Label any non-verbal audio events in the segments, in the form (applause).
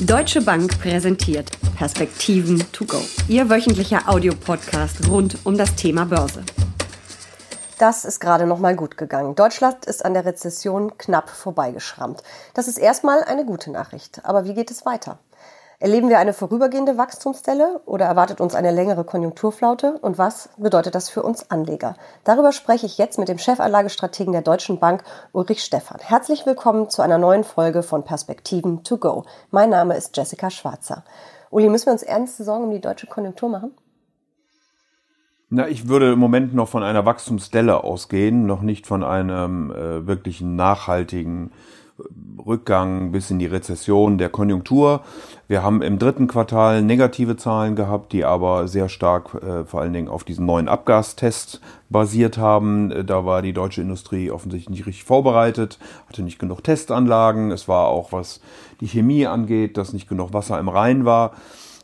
Deutsche Bank präsentiert Perspektiven to go. Ihr wöchentlicher Audiopodcast rund um das Thema Börse. Das ist gerade noch mal gut gegangen. Deutschland ist an der Rezession knapp vorbeigeschrammt. Das ist erstmal eine gute Nachricht. Aber wie geht es weiter? Erleben wir eine vorübergehende Wachstumsstelle oder erwartet uns eine längere Konjunkturflaute? Und was bedeutet das für uns Anleger? Darüber spreche ich jetzt mit dem Chefanlagestrategen der Deutschen Bank, Ulrich Stephan. Herzlich willkommen zu einer neuen Folge von Perspektiven to go. Mein Name ist Jessica Schwarzer. Uli, müssen wir uns ernste Sorgen um die deutsche Konjunktur machen? Na, ich würde im Moment noch von einer Wachstumsstelle ausgehen, noch nicht von einem äh, wirklichen nachhaltigen Rückgang bis in die Rezession der Konjunktur. Wir haben im dritten Quartal negative Zahlen gehabt, die aber sehr stark äh, vor allen Dingen auf diesen neuen Abgastest basiert haben. Äh, da war die deutsche Industrie offensichtlich nicht richtig vorbereitet, hatte nicht genug Testanlagen. Es war auch, was die Chemie angeht, dass nicht genug Wasser im Rhein war.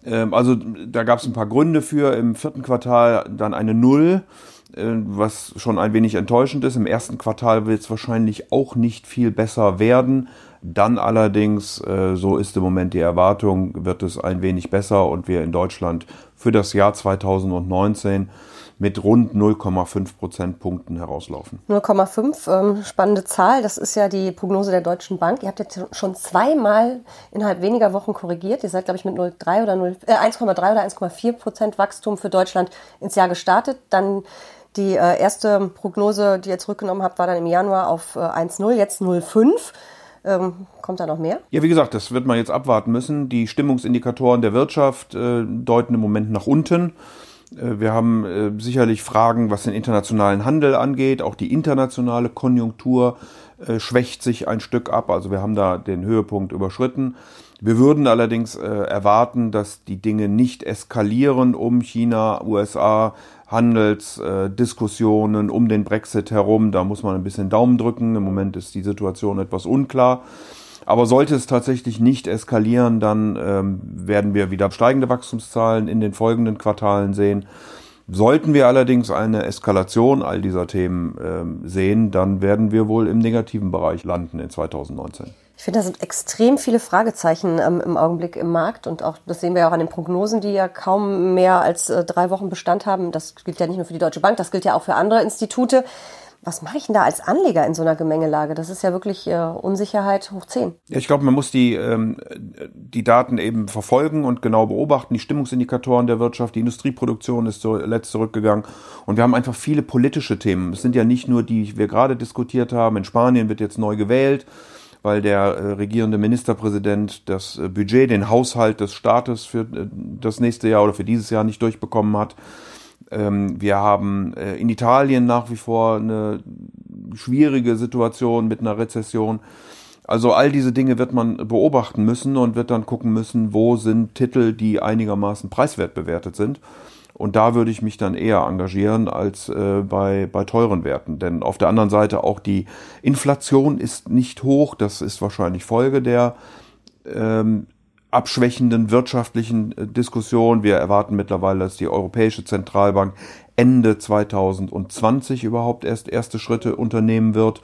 Ähm, also da gab es ein paar Gründe für. Im vierten Quartal dann eine Null was schon ein wenig enttäuschend ist. Im ersten Quartal wird es wahrscheinlich auch nicht viel besser werden. Dann allerdings, äh, so ist im Moment die Erwartung, wird es ein wenig besser und wir in Deutschland für das Jahr 2019 mit rund 0,5 Prozentpunkten herauslaufen. 0,5, ähm, spannende Zahl. Das ist ja die Prognose der Deutschen Bank. Ihr habt jetzt schon zweimal innerhalb weniger Wochen korrigiert. Ihr seid, glaube ich, mit 0,3 oder 0, äh, 1,3 oder 1,4 Prozent Wachstum für Deutschland ins Jahr gestartet. Dann die äh, erste Prognose, die ihr zurückgenommen habt, war dann im Januar auf äh, 1,0, jetzt 0,5. Ähm, kommt da noch mehr? Ja, wie gesagt, das wird man jetzt abwarten müssen. Die Stimmungsindikatoren der Wirtschaft äh, deuten im Moment nach unten. Äh, wir haben äh, sicherlich Fragen, was den internationalen Handel angeht. Auch die internationale Konjunktur äh, schwächt sich ein Stück ab. Also wir haben da den Höhepunkt überschritten. Wir würden allerdings erwarten, dass die Dinge nicht eskalieren um China, USA, Handelsdiskussionen äh, um den Brexit herum. Da muss man ein bisschen Daumen drücken. Im Moment ist die Situation etwas unklar. Aber sollte es tatsächlich nicht eskalieren, dann ähm, werden wir wieder steigende Wachstumszahlen in den folgenden Quartalen sehen. Sollten wir allerdings eine Eskalation all dieser Themen ähm, sehen, dann werden wir wohl im negativen Bereich landen in 2019. Ich finde, da sind extrem viele Fragezeichen ähm, im Augenblick im Markt und auch das sehen wir ja auch an den Prognosen, die ja kaum mehr als äh, drei Wochen Bestand haben. Das gilt ja nicht nur für die Deutsche Bank, das gilt ja auch für andere Institute. Was mache ich denn da als Anleger in so einer Gemengelage? Das ist ja wirklich äh, Unsicherheit hoch 10. Ja, ich glaube, man muss die, ähm, die Daten eben verfolgen und genau beobachten. Die Stimmungsindikatoren der Wirtschaft, die Industrieproduktion ist zuletzt zurückgegangen. Und wir haben einfach viele politische Themen. Es sind ja nicht nur die, die wir gerade diskutiert haben. In Spanien wird jetzt neu gewählt weil der äh, regierende Ministerpräsident das äh, Budget, den Haushalt des Staates für äh, das nächste Jahr oder für dieses Jahr nicht durchbekommen hat. Ähm, wir haben in Italien nach wie vor eine schwierige Situation mit einer Rezession. Also all diese Dinge wird man beobachten müssen und wird dann gucken müssen, wo sind Titel, die einigermaßen preiswert bewertet sind. Und da würde ich mich dann eher engagieren als äh, bei, bei teuren Werten. Denn auf der anderen Seite auch die Inflation ist nicht hoch. Das ist wahrscheinlich Folge der ähm, abschwächenden wirtschaftlichen äh, Diskussion. Wir erwarten mittlerweile, dass die Europäische Zentralbank Ende 2020 überhaupt erst erste Schritte unternehmen wird.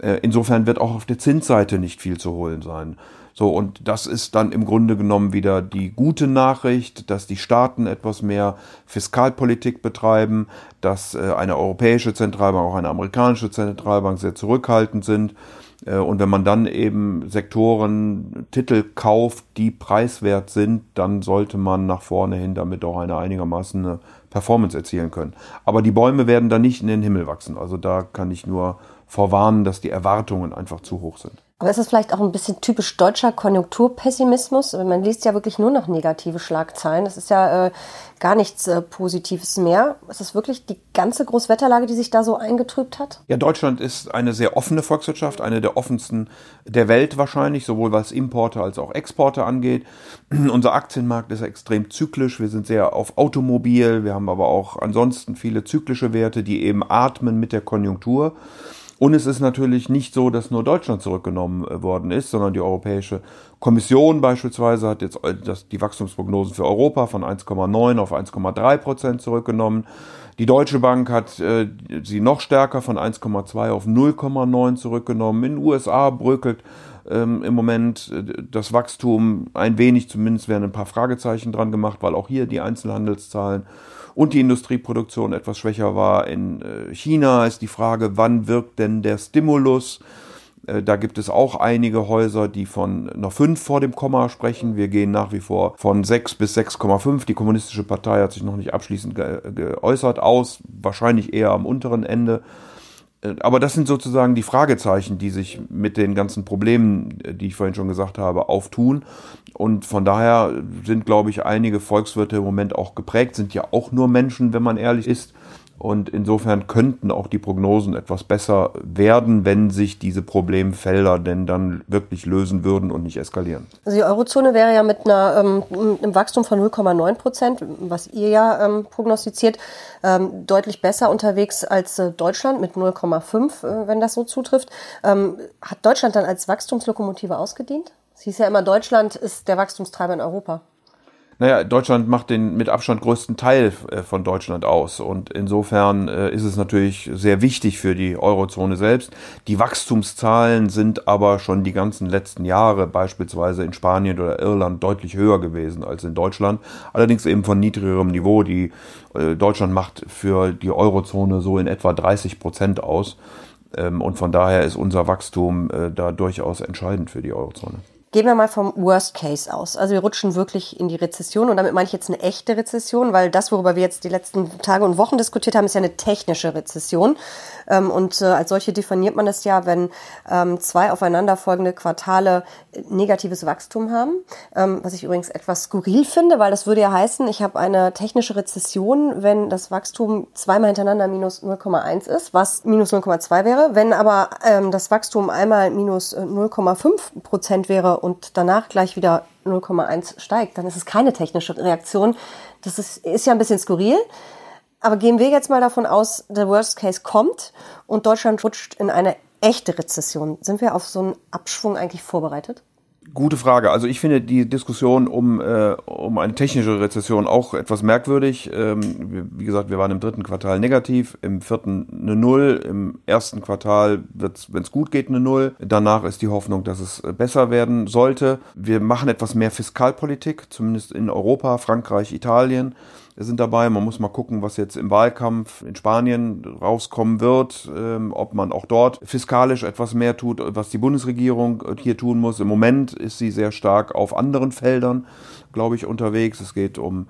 Äh, insofern wird auch auf der Zinsseite nicht viel zu holen sein. So, und das ist dann im Grunde genommen wieder die gute Nachricht, dass die Staaten etwas mehr Fiskalpolitik betreiben, dass äh, eine europäische Zentralbank, auch eine amerikanische Zentralbank sehr zurückhaltend sind. Äh, und wenn man dann eben Sektoren, Titel kauft, die preiswert sind, dann sollte man nach vorne hin damit auch eine einigermaßen eine Performance erzielen können. Aber die Bäume werden dann nicht in den Himmel wachsen. Also da kann ich nur vorwarnen, dass die Erwartungen einfach zu hoch sind. Aber ist es vielleicht auch ein bisschen typisch deutscher Konjunkturpessimismus? Man liest ja wirklich nur noch negative Schlagzeilen. Das ist ja äh, gar nichts äh, Positives mehr. Ist es wirklich die ganze Großwetterlage, die sich da so eingetrübt hat? Ja, Deutschland ist eine sehr offene Volkswirtschaft, eine der offensten der Welt wahrscheinlich, sowohl was Importe als auch Exporte angeht. (clears throat) Unser Aktienmarkt ist extrem zyklisch. Wir sind sehr auf Automobil. Wir haben aber auch ansonsten viele zyklische Werte, die eben atmen mit der Konjunktur. Und es ist natürlich nicht so, dass nur Deutschland zurückgenommen äh, worden ist, sondern die Europäische Kommission beispielsweise hat jetzt äh, die Wachstumsprognosen für Europa von 1,9 auf 1,3 Prozent zurückgenommen. Die Deutsche Bank hat äh, sie noch stärker von 1,2 auf 0,9 zurückgenommen. In den USA bröckelt ähm, im Moment. Das Wachstum ein wenig, zumindest werden ein paar Fragezeichen dran gemacht, weil auch hier die Einzelhandelszahlen und die Industrieproduktion etwas schwächer war. In äh, China ist die Frage, wann wirkt denn der Stimulus? Äh, da gibt es auch einige Häuser, die von einer 5 vor dem Komma sprechen. Wir gehen nach wie vor von 6 bis 6,5. Die Kommunistische Partei hat sich noch nicht abschließend geäußert aus, wahrscheinlich eher am unteren Ende. Äh, aber das sind sozusagen die Fragezeichen, die sich mit den ganzen Problemen, äh, die ich vorhin schon gesagt habe, auftun. Und von daher sind, glaube ich, einige Volkswirte im Moment auch geprägt, sind ja auch nur Menschen, wenn man ehrlich ist, und insofern könnten auch die Prognosen etwas besser werden, wenn sich diese Problemfelder denn dann wirklich lösen würden und nicht eskalieren. Also die Eurozone wäre ja mit einer, ähm, einem Wachstum von 0,9 Prozent, was ihr ja ähm, prognostiziert, ähm, deutlich besser unterwegs als äh, Deutschland mit 0,5, äh, wenn das so zutrifft. Ähm, hat Deutschland dann als Wachstumslokomotive ausgedient? Es hieß ja immer, Deutschland ist der Wachstumstreiber in Europa. Naja, Deutschland macht den mit Abstand größten Teil äh, von Deutschland aus. Und insofern äh, ist es natürlich sehr wichtig für die Eurozone selbst. Die Wachstumszahlen sind aber schon die ganzen letzten Jahre beispielsweise in Spanien oder Irland deutlich höher gewesen als in Deutschland. Allerdings eben von niedrigerem Niveau. Die äh, Deutschland macht für die Eurozone so in etwa 30 Prozent aus. Ähm, und von daher ist unser Wachstum da durchaus entscheidend für die Eurozone. Gehen wir mal vom Worst Case aus. Also wir rutschen wirklich in die Rezession und damit meine ich jetzt eine echte Rezession, weil das, worüber wir jetzt die letzten Tage und Wochen diskutiert haben, ist ja eine technische Rezession. Ähm, und äh, als solche definiert man das ja, wenn ähm, zwei aufeinanderfolgende Quartale negatives Wachstum haben. Ähm, was ich übrigens etwas skurril finde, weil das würde ja heißen, ich habe eine technische Rezession, wenn das Wachstum zweimal hintereinander minus 0,1 ist, was minus 0,2 wäre. Wenn aber das Wachstum einmal minus 0,5 äh, Prozent wäre und danach gleich wieder 0,1 steigt, dann ist es keine technische Reaktion. Das ist, ist ja ein bisschen skurril. Aber gehen wir jetzt mal davon aus, der Worst Case kommt und Deutschland rutscht in eine echte Rezession. Sind wir auf so einen Abschwung eigentlich vorbereitet? Gute Frage. Also ich finde die Diskussion um, äh, um eine technische Rezession auch etwas merkwürdig. Ähm, wie gesagt, wir waren im dritten Quartal negativ, im vierten eine Null, im ersten Quartal wird wenn es gut geht, eine Null. Danach ist die Hoffnung, dass es besser werden sollte. Wir machen etwas mehr Fiskalpolitik, zumindest in Europa, Frankreich, Italien sind dabei. Man muss mal gucken, was jetzt im Wahlkampf in Spanien rauskommen wird, ähm, ob man auch dort fiskalisch etwas mehr tut, was die Bundesregierung hier tun muss. Im Moment ist sie sehr stark auf anderen Feldern, glaube ich, unterwegs. Es geht um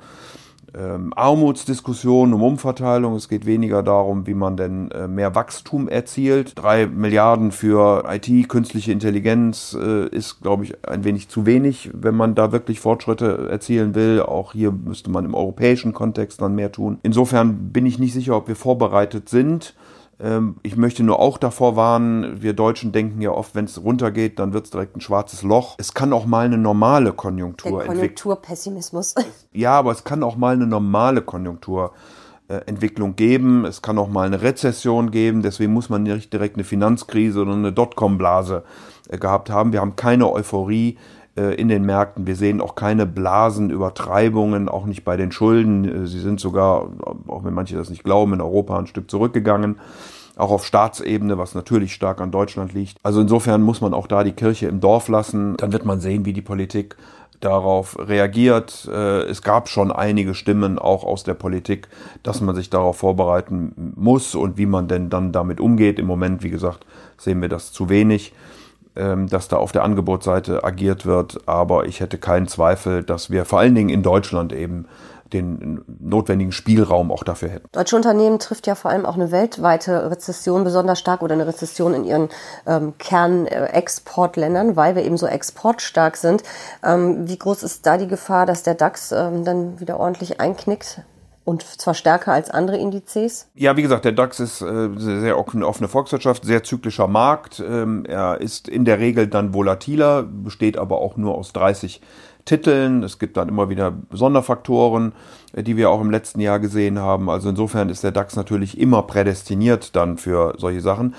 ähm, Armutsdiskussion, um Umverteilung. Es geht weniger darum, wie man denn äh, mehr Wachstum erzielt. Drei Milliarden für IT, künstliche Intelligenz äh, ist, glaube ich, ein wenig zu wenig, wenn man da wirklich Fortschritte erzielen will. Auch hier müsste man im europäischen Kontext dann mehr tun. Insofern bin ich nicht sicher, ob wir vorbereitet sind. Ähm, ich möchte nur auch davor warnen, wir Deutschen denken ja oft, wenn es runtergeht, dann wird es direkt ein schwarzes Loch. Es kann auch mal eine normale Konjunktur entwickeln. Konjunkturpessimismus. Ja, aber es kann auch mal eine normale Konjunkturentwicklung geben. Es kann auch mal eine Rezession geben. Deswegen muss man nicht direkt eine Finanzkrise oder eine Dotcom-Blase äh, gehabt haben. Wir haben keine Euphorie äh, in den Märkten. Wir sehen auch keine Blasenübertreibungen, auch nicht bei den Schulden. Äh, sie sind sogar, auch wenn manche das nicht glauben, in Europa ein Stück zurückgegangen. Auch auf Staatsebene, was natürlich stark an Deutschland liegt. Also insofern muss man auch da die Kirche im Dorf lassen. Dann wird man sehen, wie die Politik darauf reagiert. Äh, es gab schon einige Stimmen auch aus der Politik, dass man sich darauf vorbereiten muss und wie man denn dann damit umgeht. Im Moment, wie gesagt, sehen wir das zu wenig. Ähm, dass da auf der Angebotsseite agiert wird. Aber ich hätte keinen Zweifel, dass wir vor allen Dingen in Deutschland eben den notwendigen Spielraum auch dafür hätten. Deutsche Unternehmen trifft ja vor allem auch eine weltweite Rezession besonders stark oder eine Rezession in ihren ähm, Kernexportländern, weil wir eben so exportstark sind. Ähm, wie groß ist da die Gefahr, dass der DAX ähm, dann wieder ordentlich einknickt? Und zwar stärker als andere Indizes? Ja, wie gesagt, der DAX ist äh, sehr offene Volkswirtschaft, sehr zyklischer Markt. Ähm, er ist in der Regel dann volatiler, besteht aber auch nur aus 30 Titeln. Es gibt dann immer wieder Sonderfaktoren, äh, die wir auch im letzten Jahr gesehen haben. Also insofern ist der DAX natürlich immer prädestiniert dann für solche Sachen.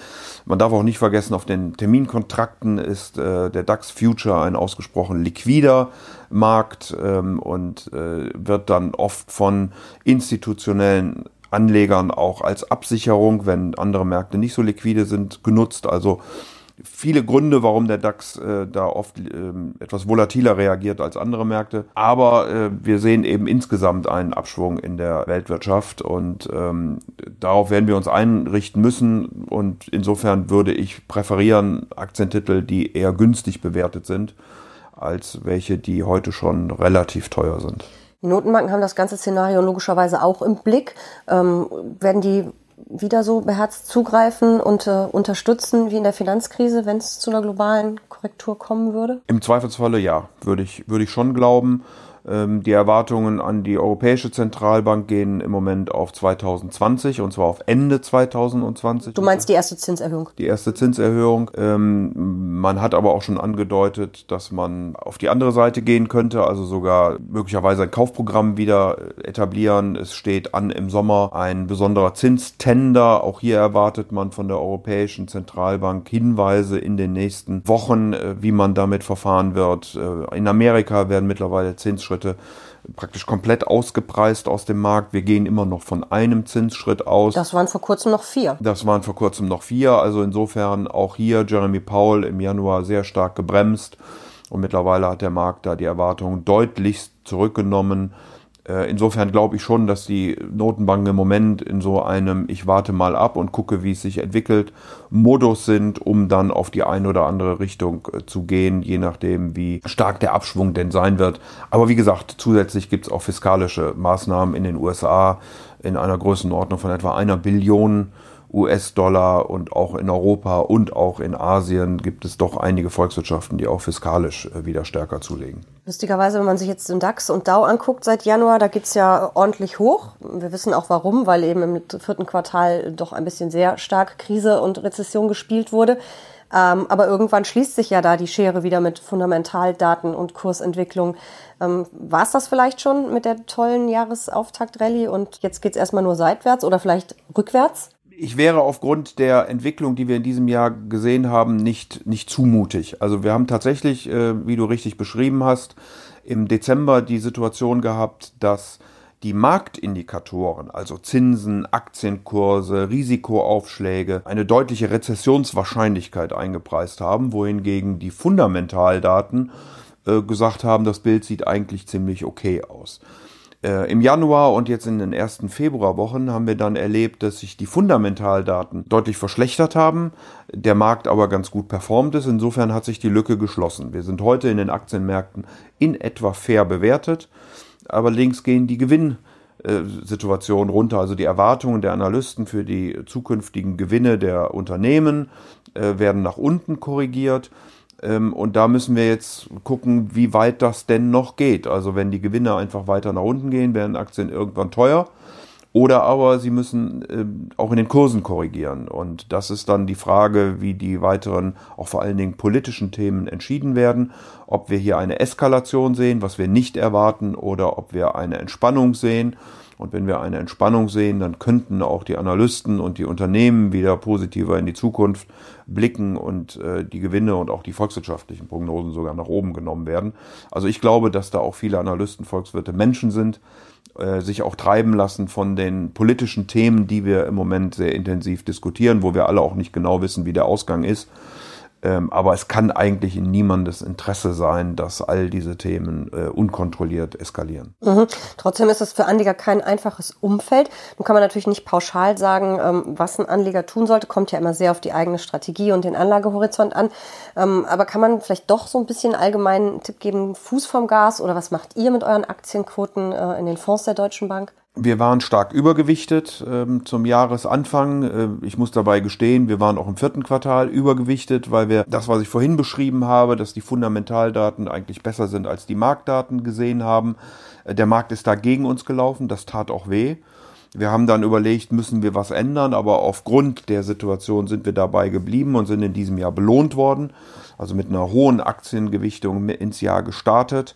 Man darf auch nicht vergessen, auf den Terminkontrakten ist äh, der DAX Future ein ausgesprochen liquider Markt ähm, und äh, wird dann oft von institutionellen Anlegern auch als Absicherung, wenn andere Märkte nicht so liquide sind, genutzt. Also viele Gründe, warum der DAX äh, da oft ähm, etwas volatiler reagiert als andere Märkte. Aber äh, wir sehen eben insgesamt einen Abschwung in der Weltwirtschaft und ähm, darauf werden wir uns einrichten müssen. Und insofern würde ich präferieren Aktientitel, die eher günstig bewertet sind, als welche, die heute schon relativ teuer sind. Die Notenbanken haben das ganze Szenario logischerweise auch im Blick. Ähm, werden die wieder so beherzt zugreifen und äh, unterstützen wie in der Finanzkrise, wenn es zu einer globalen Korrektur kommen würde? Im Zweifelsfalle ja, würde ich, würde ich schon glauben. Ähm, die Erwartungen an die Europäische Zentralbank gehen im Moment auf 2020 und zwar auf Ende 2020. Du meinst die erste Zinserhöhung? Die erste Zinserhöhung. Ähm, man hat aber auch schon angedeutet, dass man auf die andere Seite gehen könnte, also sogar möglicherweise ein Kaufprogramm wieder etablieren. Es steht an im Sommer ein besonderer Zinstender. Auch hier erwartet man von der Europäischen Zentralbank Hinweise in den nächsten Wochen, äh, wie man damit verfahren wird. Äh, in Amerika werden mittlerweile Zins Zinsschritte praktisch komplett ausgepreist aus dem Markt. Wir gehen immer noch von einem Zinsschritt aus. Das waren vor kurzem noch vier. Das waren vor kurzem noch vier. Also insofern auch hier Jeremy Powell im Januar sehr stark gebremst. Und mittlerweile hat der Markt da die Erwartungen deutlichst zurückgenommen. Äh, insofern glaube ich schon, dass die Notenbanken im Moment in so einem Ich warte mal ab und gucke, wie es sich entwickelt, Modus sind, um dann auf die eine oder andere Richtung äh, zu gehen, je nachdem, wie stark der Abschwung denn sein wird. Aber wie gesagt, zusätzlich gibt es auch fiskalische Maßnahmen in den USA in einer Größenordnung von etwa einer Billion US-Dollar und auch in Europa und auch in Asien gibt es doch einige Volkswirtschaften, die auch fiskalisch äh, wieder stärker zulegen. Lustigerweise, wenn man sich jetzt den DAX und Dow anguckt seit Januar, da geht's ja ordentlich hoch. Wir wissen auch warum, weil eben im vierten Quartal doch ein bisschen sehr stark Krise und Rezession gespielt wurde. Ähm, aber irgendwann schließt sich ja da die Schere wieder mit Fundamentaldaten und Kursentwicklung. Ähm, War es das vielleicht schon mit der tollen Jahresauftakt-Rallye und jetzt geht's erstmal nur seitwärts oder vielleicht rückwärts? Ich wäre aufgrund der Entwicklung, die wir in diesem Jahr gesehen haben, nicht, nicht zumutig. Also wir haben tatsächlich, äh, wie du richtig beschrieben hast, im Dezember die Situation gehabt, dass die Marktindikatoren, also Zinsen, Aktienkurse, Risikoaufschläge, eine deutliche Rezessionswahrscheinlichkeit eingepreist haben, wohingegen die Fundamentaldaten äh, gesagt haben, das Bild sieht eigentlich ziemlich okay aus. Äh, Im Januar und jetzt in den ersten Februarwochen haben wir dann erlebt, dass sich die Fundamentaldaten deutlich verschlechtert haben, der Markt aber ganz gut performt ist. Insofern hat sich die Lücke geschlossen. Wir sind heute in den Aktienmärkten in etwa fair bewertet, aber links gehen die Gewinnsituationen runter, also die Erwartungen der Analysten für die zukünftigen Gewinne der Unternehmen äh, werden nach unten korrigiert. Ähm, und da müssen wir jetzt gucken, wie weit das denn noch geht. Also wenn die Gewinne einfach weiter nach unten gehen, werden Aktien irgendwann teuer. Oder aber sie müssen äh, auch in den Kursen korrigieren. Und das ist dann die Frage, wie die weiteren, auch vor allen Dingen politischen Themen entschieden werden. Ob wir hier eine Eskalation sehen, was wir nicht erwarten, oder ob wir eine Entspannung sehen. Und wenn wir eine Entspannung sehen, dann könnten auch die Analysten und die Unternehmen wieder positiver in die Zukunft blicken und äh, die Gewinne und auch die volkswirtschaftlichen Prognosen sogar nach oben genommen werden. Also ich glaube, dass da auch viele Analysten, Volkswirte Menschen sind, äh, sich auch treiben lassen von den politischen Themen, die wir im Moment sehr intensiv diskutieren, wo wir alle auch nicht genau wissen, wie der Ausgang ist. Ähm, aber es kann eigentlich in niemandes Interesse sein, dass all diese Themen äh, unkontrolliert eskalieren. Mhm. Trotzdem ist es für Anleger kein einfaches Umfeld. Nun kann man natürlich nicht pauschal sagen, ähm, was ein Anleger tun sollte. Kommt ja immer sehr auf die eigene Strategie und den Anlagehorizont an. Ähm, aber kann man vielleicht doch so ein bisschen allgemeinen Tipp geben, Fuß vom Gas oder was macht ihr mit euren Aktienquoten äh, in den Fonds der Deutschen Bank? Wir waren stark übergewichtet ähm, zum Jahresanfang. Äh, ich muss dabei gestehen, wir waren auch im vierten Quartal übergewichtet, weil wir das, was ich vorhin beschrieben habe, dass die Fundamentaldaten eigentlich besser sind als die Marktdaten gesehen haben. Äh, der Markt ist da gegen uns gelaufen, das tat auch weh. Wir haben dann überlegt, müssen wir was ändern, aber aufgrund der Situation sind wir dabei geblieben und sind in diesem Jahr belohnt worden, also mit einer hohen Aktiengewichtung ins Jahr gestartet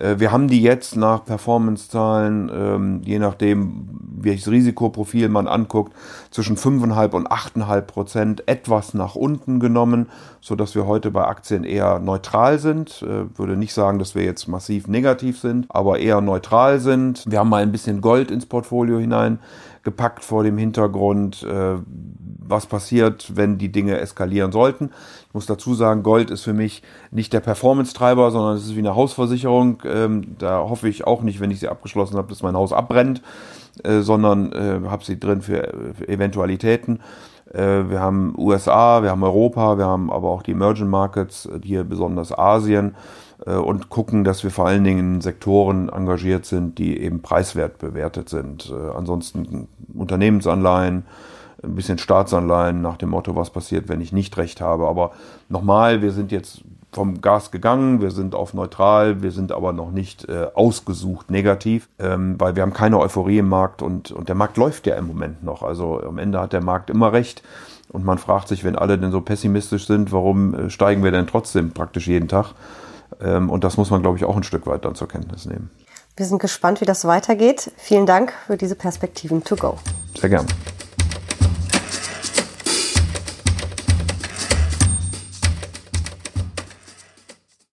wir haben die jetzt nach Performance-Zahlen, ähm, je nachdem, welches Risikoprofil man anguckt, zwischen 5,5 und 8,5 Prozent etwas nach unten genommen, so dass wir heute bei Aktien eher neutral sind. Äh, würde nicht sagen, dass wir jetzt massiv negativ sind, aber eher neutral sind. Wir haben mal ein bisschen Gold ins Portfolio hineingepackt vor dem Hintergrund. Äh, was passiert, wenn die Dinge eskalieren sollten. Ich muss dazu sagen, Gold ist für mich nicht der Performance-Treiber, sondern es ist wie eine Hausversicherung. Ähm, da hoffe ich auch nicht, wenn ich sie abgeschlossen habe, dass mein Haus abbrennt, äh, sondern äh, habe sie drin für, für Eventualitäten. Äh, wir haben USA, wir haben Europa, wir haben aber auch die Emerging Markets, hier besonders Asien äh, und gucken, dass wir vor allen Dingen in Sektoren engagiert sind, die eben preiswert bewertet sind. Äh, ansonsten Unternehmensanleihen, ein bisschen Staatsanleihen nach dem Motto, was passiert, wenn ich nicht recht habe. Aber nochmal, wir sind jetzt vom Gas gegangen, wir sind auf neutral, wir sind aber noch nicht äh, ausgesucht negativ, ähm, weil wir haben keine Euphorie im Markt und, und der Markt läuft ja im Moment noch. Also am Ende hat der Markt immer recht. Und man fragt sich, wenn alle denn so pessimistisch sind, warum äh, steigen wir denn trotzdem praktisch jeden Tag? Ähm, und das muss man, glaube ich, auch ein Stück weit dann zur Kenntnis nehmen. Wir sind gespannt, wie das weitergeht. Vielen Dank für diese Perspektiven to go. Sehr gerne.